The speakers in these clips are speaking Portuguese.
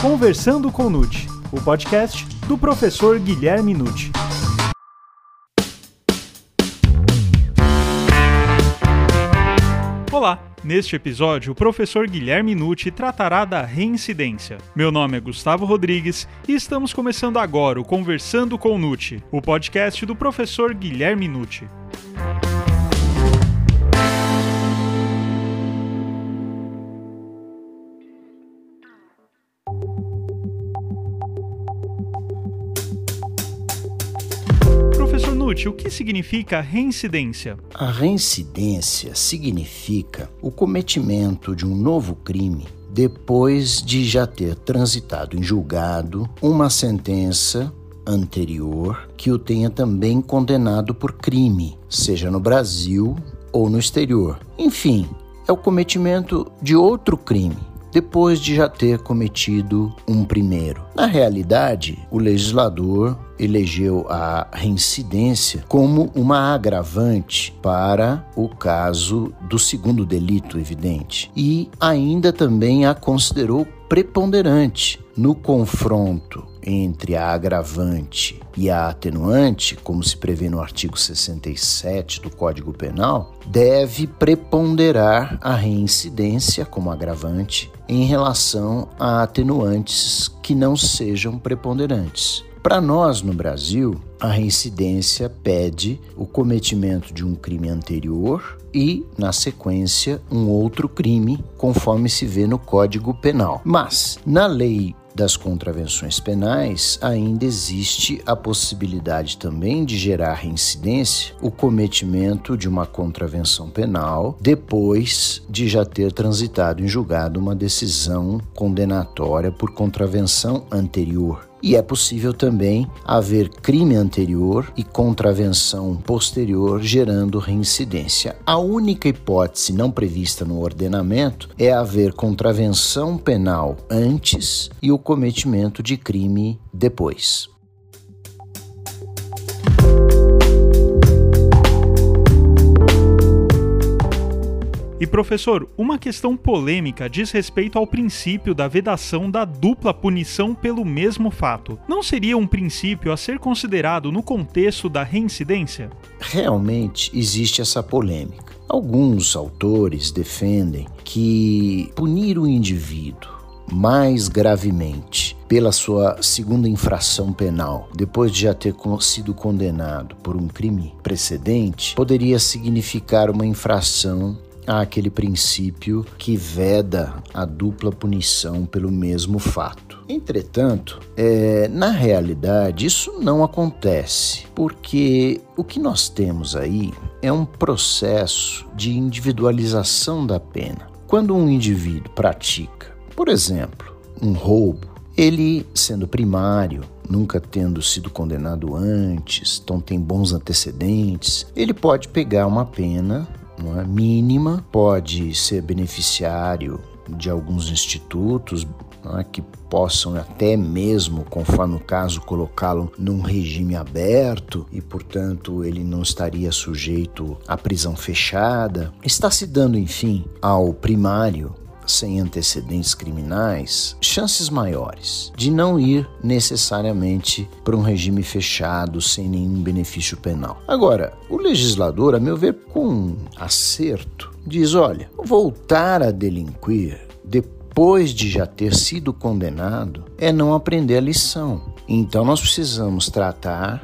Conversando com Nute, o podcast do professor Guilherme Nute. Olá! Neste episódio, o professor Guilherme Nucci tratará da reincidência. Meu nome é Gustavo Rodrigues e estamos começando agora o Conversando com Nucci, o podcast do professor Guilherme Nucci. O que significa reincidência? A reincidência significa o cometimento de um novo crime depois de já ter transitado em julgado uma sentença anterior que o tenha também condenado por crime, seja no Brasil ou no exterior. Enfim, é o cometimento de outro crime depois de já ter cometido um primeiro. Na realidade, o legislador elegeu a reincidência como uma agravante para o caso do segundo delito evidente e ainda também a considerou preponderante no confronto entre a agravante e a atenuante, como se prevê no artigo 67 do Código Penal, deve preponderar a reincidência como agravante em relação a atenuantes que não sejam preponderantes. Para nós no Brasil, a reincidência pede o cometimento de um crime anterior e, na sequência, um outro crime, conforme se vê no Código Penal. Mas, na lei das contravenções penais, ainda existe a possibilidade também de gerar reincidência o cometimento de uma contravenção penal depois de já ter transitado em julgado uma decisão condenatória por contravenção anterior. E é possível também haver crime anterior e contravenção posterior gerando reincidência. A única hipótese não prevista no ordenamento é haver contravenção penal antes e o cometimento de crime depois. E professor, uma questão polêmica diz respeito ao princípio da vedação da dupla punição pelo mesmo fato. Não seria um princípio a ser considerado no contexto da reincidência? Realmente existe essa polêmica. Alguns autores defendem que punir o indivíduo mais gravemente pela sua segunda infração penal, depois de já ter sido condenado por um crime precedente, poderia significar uma infração àquele princípio que veda a dupla punição pelo mesmo fato. Entretanto, é, na realidade, isso não acontece, porque o que nós temos aí é um processo de individualização da pena. Quando um indivíduo pratica, por exemplo, um roubo, ele sendo primário, nunca tendo sido condenado antes, então tem bons antecedentes, ele pode pegar uma pena é? mínima, pode ser beneficiário de alguns institutos é? que possam até mesmo, conforme o caso, colocá-lo num regime aberto e, portanto, ele não estaria sujeito à prisão fechada. Está se dando, enfim, ao primário sem antecedentes criminais, chances maiores de não ir necessariamente para um regime fechado sem nenhum benefício penal. Agora, o legislador, a meu ver, com acerto, diz: olha, voltar a delinquir depois de já ter sido condenado é não aprender a lição. Então nós precisamos tratar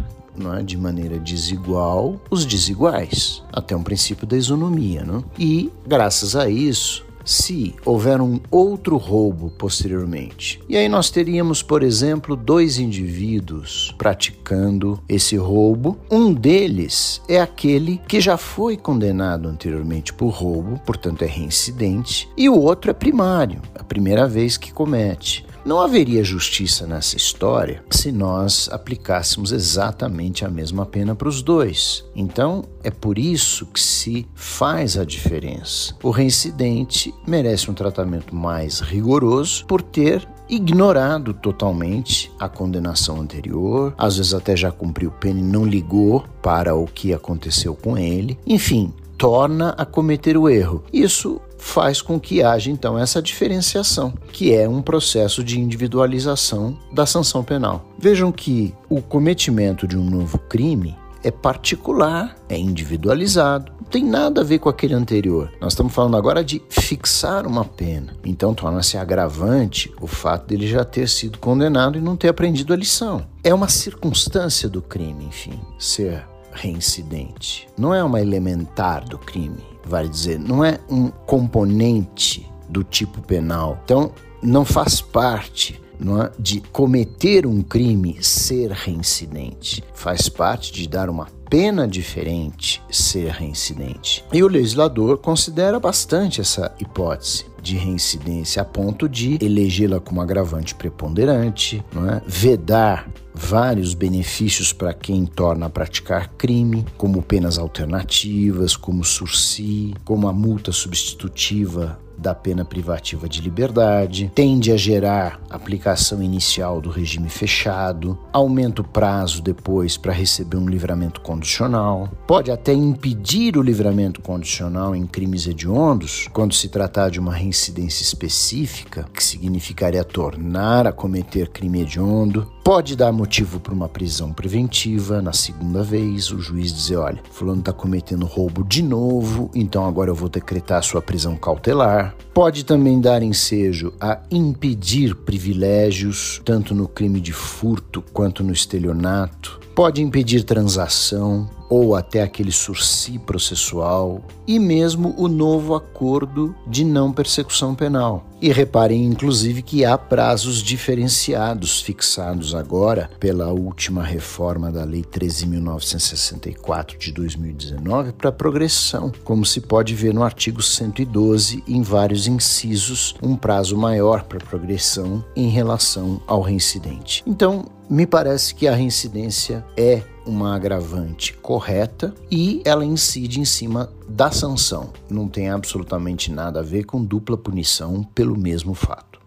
é, de maneira desigual os desiguais, até um princípio da isonomia. Não? E, graças a isso, se houver um outro roubo posteriormente. E aí nós teríamos, por exemplo, dois indivíduos praticando esse roubo. Um deles é aquele que já foi condenado anteriormente por roubo, portanto é reincidente, e o outro é primário, a primeira vez que comete. Não haveria justiça nessa história se nós aplicássemos exatamente a mesma pena para os dois. Então, é por isso que se faz a diferença. O reincidente merece um tratamento mais rigoroso por ter ignorado totalmente a condenação anterior, às vezes até já cumpriu pena e não ligou para o que aconteceu com ele. Enfim, torna a cometer o erro. Isso faz com que haja então essa diferenciação, que é um processo de individualização da sanção penal. Vejam que o cometimento de um novo crime é particular, é individualizado, não tem nada a ver com aquele anterior. Nós estamos falando agora de fixar uma pena. Então torna-se agravante o fato dele já ter sido condenado e não ter aprendido a lição. É uma circunstância do crime, enfim, ser reincidente. Não é uma elementar do crime, vale dizer, não é um componente do tipo penal. Então, não faz parte é? de cometer um crime ser reincidente. Faz parte de dar uma pena diferente ser reincidente. E o legislador considera bastante essa hipótese de reincidência a ponto de elegê-la como agravante preponderante, é? vedar vários benefícios para quem torna a praticar crime, como penas alternativas, como sursi, como a multa substitutiva da pena privativa de liberdade, tende a gerar aplicação inicial do regime fechado, aumenta o prazo depois para receber um livramento condicional, pode até impedir o livramento condicional em crimes hediondos, quando se tratar de uma reincidência específica, que significaria tornar a cometer crime hediondo, pode dar motivo para uma prisão preventiva na segunda vez, o juiz dizer, olha, fulano está cometendo roubo de novo, então agora eu vou decretar sua prisão cautelar, Pode também dar ensejo a impedir privilégios, tanto no crime de furto quanto no estelionato. Pode impedir transação, ou até aquele sursi processual e mesmo o novo acordo de não persecução penal. E reparem, inclusive, que há prazos diferenciados fixados agora pela última reforma da Lei 13.964 de 2019 para progressão, como se pode ver no artigo 112, em vários incisos, um prazo maior para progressão em relação ao reincidente. Então, me parece que a reincidência é uma agravante correta e ela incide em cima da sanção. Não tem absolutamente nada a ver com dupla punição pelo mesmo fato.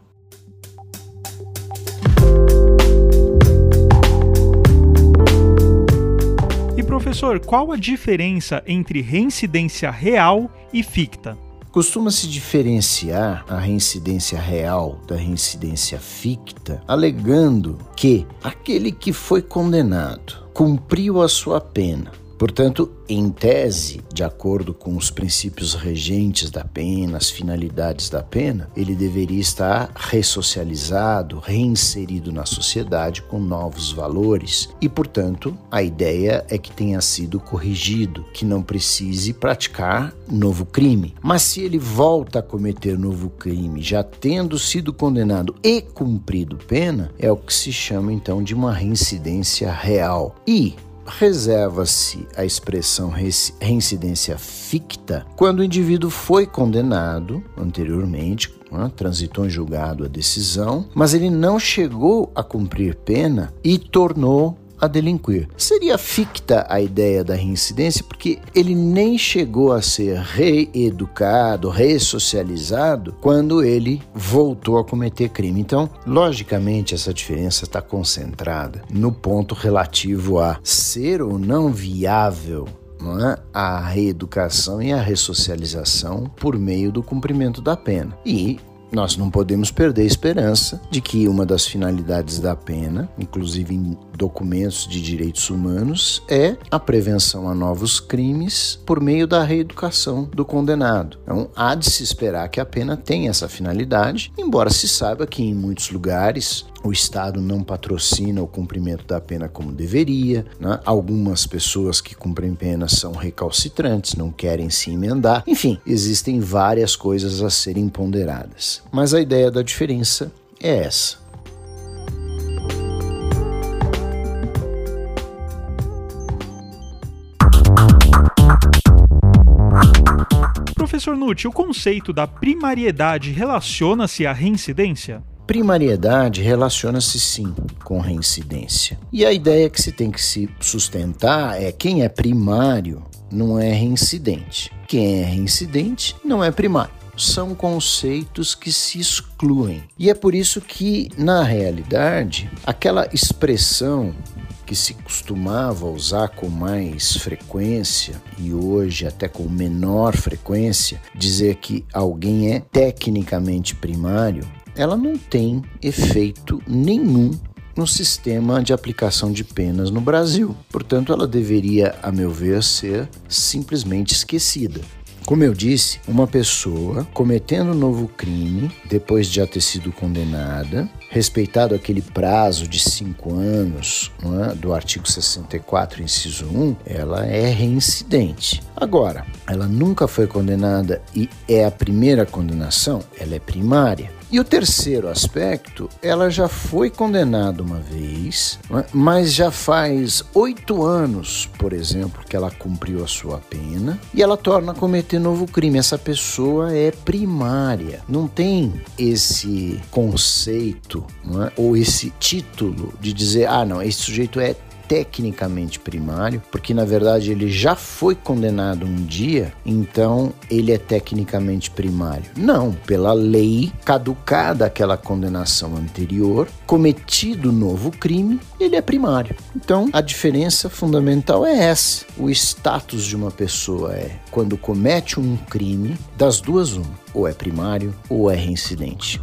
E professor, qual a diferença entre reincidência real e ficta? Costuma-se diferenciar a reincidência real da reincidência ficta, alegando que aquele que foi condenado cumpriu a sua pena Portanto, em tese, de acordo com os princípios regentes da pena, as finalidades da pena, ele deveria estar ressocializado, reinserido na sociedade com novos valores e, portanto, a ideia é que tenha sido corrigido, que não precise praticar novo crime. Mas se ele volta a cometer novo crime, já tendo sido condenado e cumprido pena, é o que se chama então de uma reincidência real. E reserva-se a expressão reincidência ficta quando o indivíduo foi condenado anteriormente, né, transitou em julgado a decisão, mas ele não chegou a cumprir pena e tornou a delinquir. Seria ficta a ideia da reincidência porque ele nem chegou a ser reeducado, ressocializado quando ele voltou a cometer crime. Então, logicamente, essa diferença está concentrada no ponto relativo a ser ou não viável é? a reeducação e a ressocialização por meio do cumprimento da pena. E nós não podemos perder a esperança de que uma das finalidades da pena, inclusive documentos de direitos humanos, é a prevenção a novos crimes por meio da reeducação do condenado. Então, há de se esperar que a pena tenha essa finalidade, embora se saiba que em muitos lugares o Estado não patrocina o cumprimento da pena como deveria. Né? Algumas pessoas que cumprem pena são recalcitrantes, não querem se emendar. Enfim, existem várias coisas a serem ponderadas. Mas a ideia da diferença é essa. Professor Nutti, o conceito da primariedade relaciona-se à reincidência? Primariedade relaciona-se sim com reincidência. E a ideia que se tem que se sustentar é quem é primário não é reincidente. Quem é reincidente não é primário. São conceitos que se excluem. E é por isso que, na realidade, aquela expressão que se costumava usar com mais frequência e hoje até com menor frequência, dizer que alguém é tecnicamente primário, ela não tem efeito nenhum no sistema de aplicação de penas no Brasil. Portanto, ela deveria, a meu ver, ser simplesmente esquecida. Como eu disse, uma pessoa cometendo um novo crime, depois de já ter sido condenada, respeitado aquele prazo de cinco anos é, do artigo 64, inciso 1, ela é reincidente. Agora, ela nunca foi condenada e é a primeira condenação, ela é primária. E o terceiro aspecto, ela já foi condenada uma vez, é? mas já faz oito anos, por exemplo, que ela cumpriu a sua pena e ela torna a cometer novo crime. Essa pessoa é primária, não tem esse conceito é? ou esse título de dizer, ah, não, esse sujeito é tecnicamente primário, porque na verdade ele já foi condenado um dia, então ele é tecnicamente primário. Não, pela lei, caducada aquela condenação anterior, cometido novo crime, ele é primário. Então a diferença fundamental é essa. O status de uma pessoa é quando comete um crime, das duas uma, ou é primário ou é reincidente.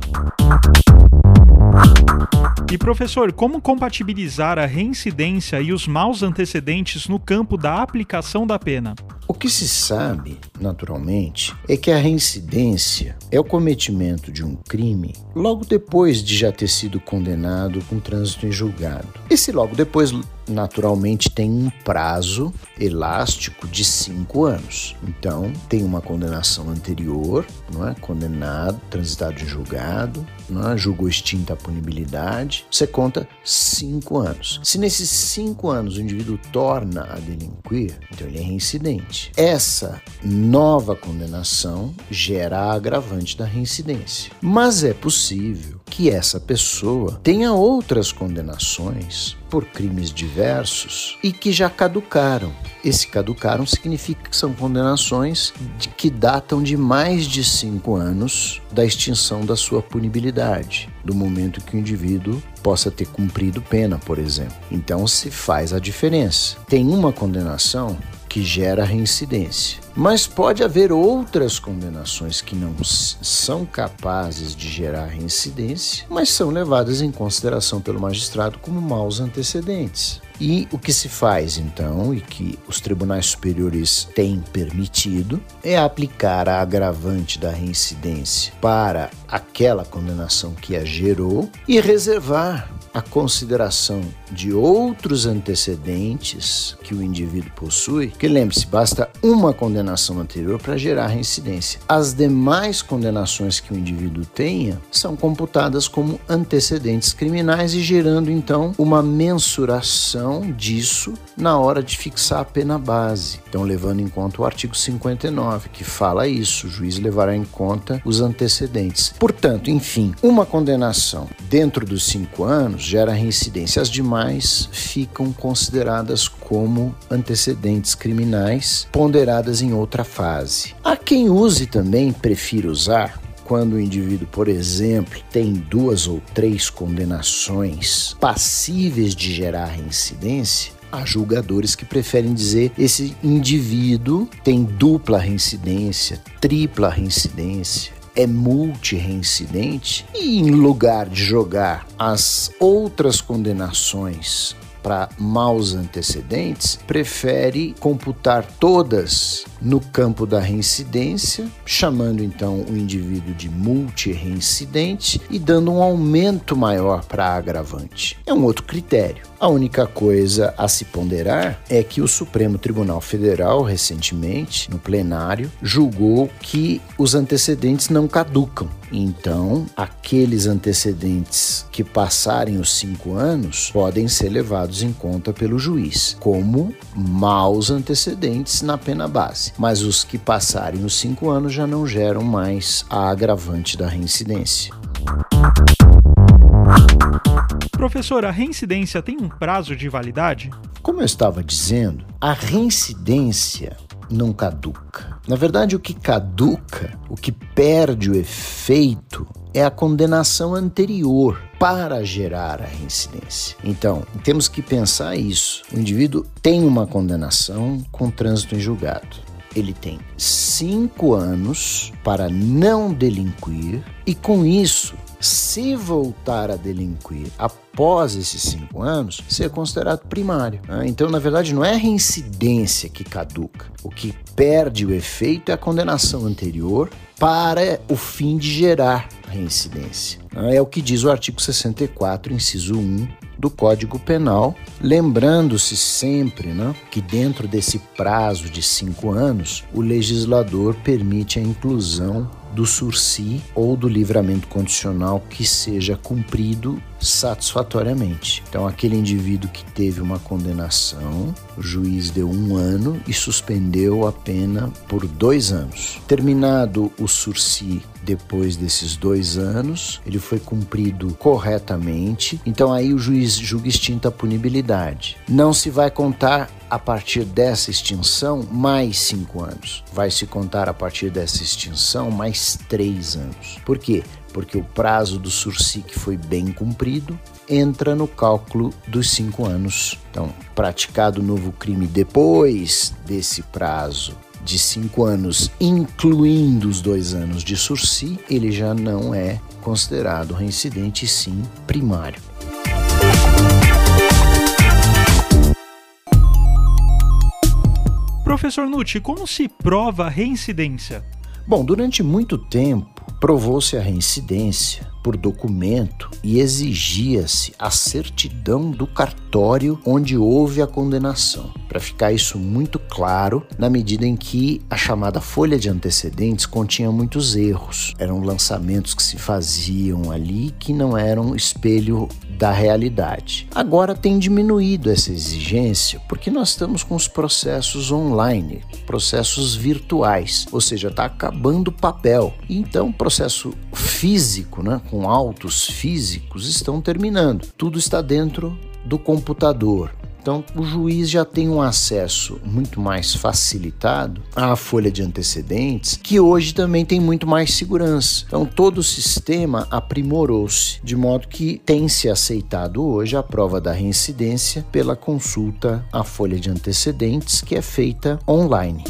E professor, como compatibilizar a reincidência e os maus antecedentes no campo da aplicação da pena? O que se sabe, naturalmente, é que a reincidência é o cometimento de um crime logo depois de já ter sido condenado com trânsito em julgado. Esse logo depois naturalmente tem um prazo elástico de cinco anos. Então, tem uma condenação anterior, não é? Condenado, transitado em julgado, não é? julgou extinta a punibilidade. Você conta cinco anos. Se nesses cinco anos o indivíduo torna a delinquir, então ele é reincidente. Essa nova condenação gera a agravante da reincidência. Mas é possível que essa pessoa tenha outras condenações por crimes diversos e que já caducaram. Esse caducaram significa que são condenações de, que datam de mais de cinco anos da extinção da sua punibilidade, do momento que o indivíduo possa ter cumprido pena, por exemplo. Então se faz a diferença. Tem uma condenação que gera reincidência. Mas pode haver outras condenações que não são capazes de gerar reincidência, mas são levadas em consideração pelo magistrado como maus antecedentes. E o que se faz então, e que os tribunais superiores têm permitido, é aplicar a agravante da reincidência para aquela condenação que a gerou e reservar a consideração de outros antecedentes que o indivíduo possui, que lembre-se, basta uma condenação anterior para gerar reincidência. As demais condenações que o indivíduo tenha são computadas como antecedentes criminais e gerando então uma mensuração disso na hora de fixar a pena base. Então, levando em conta o artigo 59, que fala isso, o juiz levará em conta os antecedentes. Portanto, enfim, uma condenação dentro dos cinco anos gera reincidência. As demais ficam consideradas como antecedentes criminais, ponderadas em outra fase. Há quem use também, prefira usar, quando o indivíduo, por exemplo, tem duas ou três condenações passíveis de gerar reincidência, há julgadores que preferem dizer esse indivíduo tem dupla reincidência, tripla reincidência, é multi-reincidente e em lugar de jogar as outras condenações para maus antecedentes, prefere computar todas no campo da reincidência, chamando então o indivíduo de multi-reincidente e dando um aumento maior para agravante. É um outro critério. A única coisa a se ponderar é que o Supremo Tribunal Federal, recentemente, no plenário, julgou que os antecedentes não caducam. Então, aqueles antecedentes que passarem os cinco anos podem ser levados em conta pelo juiz como maus antecedentes na pena base. Mas os que passarem os cinco anos já não geram mais a agravante da reincidência. Professor, a reincidência tem um prazo de validade? Como eu estava dizendo, a reincidência não caduca. Na verdade, o que caduca, o que perde o efeito é a condenação anterior para gerar a reincidência. Então, temos que pensar isso. O indivíduo tem uma condenação com trânsito em julgado. Ele tem cinco anos para não delinquir e, com isso, se voltar a delinquir após esses cinco anos, ser considerado primário. Né? Então, na verdade, não é a reincidência que caduca. O que perde o efeito é a condenação anterior para o fim de gerar reincidência. Né? É o que diz o artigo 64, inciso 1 do Código Penal, lembrando-se sempre né, que dentro desse prazo de cinco anos, o legislador permite a inclusão do sursi ou do livramento condicional que seja cumprido satisfatoriamente. Então, aquele indivíduo que teve uma condenação, o juiz deu um ano e suspendeu a pena por dois anos. Terminado o sursi depois desses dois anos, ele foi cumprido corretamente, então aí o juiz julga extinta a punibilidade. Não se vai contar a partir dessa extinção mais cinco anos. Vai se contar a partir dessa extinção mais três anos. Por quê? Porque o prazo do SURSIC foi bem cumprido, entra no cálculo dos cinco anos. Então, praticado novo crime depois desse prazo de cinco anos, incluindo os dois anos de sursi, ele já não é considerado reincidente, sim primário. Professor Nucci, como se prova a reincidência? Bom, durante muito tempo provou-se a reincidência por documento e exigia-se a certidão do cartório onde houve a condenação. Para ficar isso muito claro, na medida em que a chamada folha de antecedentes continha muitos erros. Eram lançamentos que se faziam ali que não eram espelho da realidade. Agora tem diminuído essa exigência porque nós estamos com os processos online, processos virtuais, ou seja, está acabando o papel. Então, processo físico, né, com autos físicos, estão terminando. Tudo está dentro do computador. Então, o juiz já tem um acesso muito mais facilitado à folha de antecedentes, que hoje também tem muito mais segurança. Então, todo o sistema aprimorou-se, de modo que tem se aceitado hoje a prova da reincidência pela consulta à folha de antecedentes, que é feita online.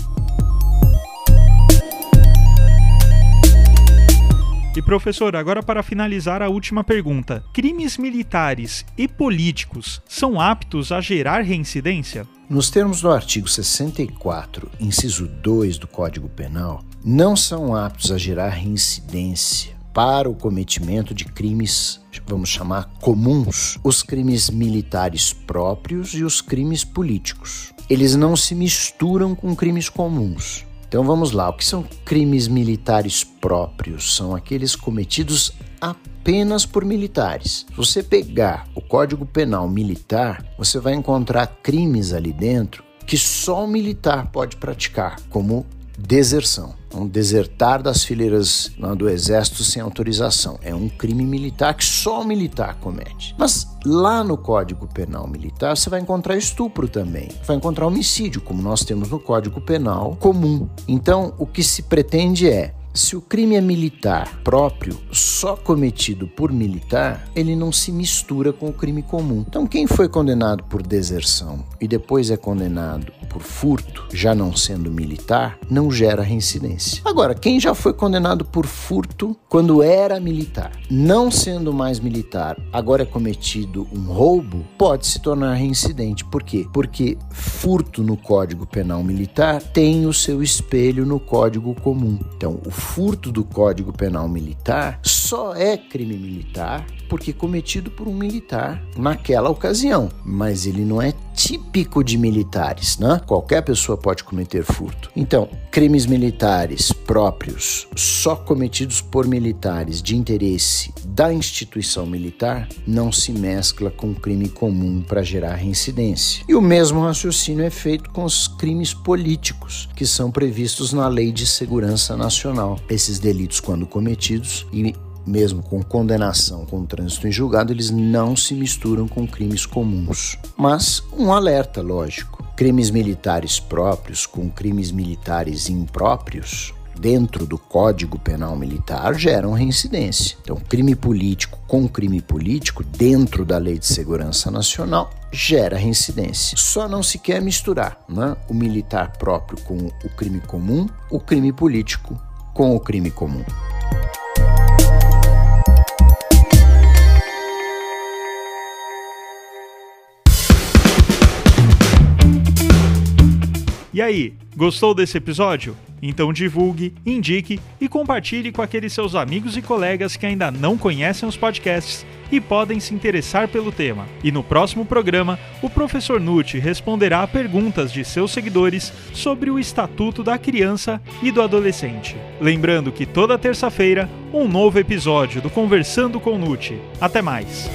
E professor, agora para finalizar a última pergunta: crimes militares e políticos são aptos a gerar reincidência? Nos termos do artigo 64, inciso 2 do Código Penal, não são aptos a gerar reincidência para o cometimento de crimes, vamos chamar comuns, os crimes militares próprios e os crimes políticos. Eles não se misturam com crimes comuns. Então vamos lá, o que são crimes militares próprios? São aqueles cometidos apenas por militares. Se você pegar o Código Penal Militar, você vai encontrar crimes ali dentro que só o militar pode praticar, como deserção. Um desertar das fileiras do exército sem autorização. É um crime militar que só o militar comete. Mas lá no Código Penal Militar você vai encontrar estupro também. Vai encontrar homicídio, como nós temos no Código Penal comum. Então, o que se pretende é se o crime é militar próprio, só cometido por militar, ele não se mistura com o crime comum. Então, quem foi condenado por deserção e depois é condenado por furto, já não sendo militar, não gera reincidência. Agora, quem já foi condenado por furto quando era militar, não sendo mais militar, agora é cometido um roubo, pode se tornar reincidente. Por quê? Porque furto no Código Penal Militar tem o seu espelho no Código Comum. Então, o furto do Código Penal Militar só é crime militar porque cometido por um militar naquela ocasião, mas ele não é típico de militares, né? Qualquer pessoa pode cometer furto. Então, crimes militares próprios, só cometidos por militares de interesse da instituição militar, não se mescla com crime comum para gerar reincidência. E o mesmo raciocínio é feito com os crimes políticos, que são previstos na Lei de Segurança Nacional. Esses delitos, quando cometidos e mesmo com condenação com trânsito em julgado, eles não se misturam com crimes comuns. Mas um alerta, lógico: crimes militares próprios com crimes militares impróprios dentro do Código Penal Militar geram reincidência. Então, crime político com crime político dentro da Lei de Segurança Nacional gera reincidência. Só não se quer misturar né? o militar próprio com o crime comum, o crime político com o crime comum. E aí, gostou desse episódio? Então divulgue, indique e compartilhe com aqueles seus amigos e colegas que ainda não conhecem os podcasts e podem se interessar pelo tema. E no próximo programa, o professor Nucci responderá a perguntas de seus seguidores sobre o Estatuto da Criança e do Adolescente. Lembrando que toda terça-feira, um novo episódio do Conversando com Nucci. Até mais!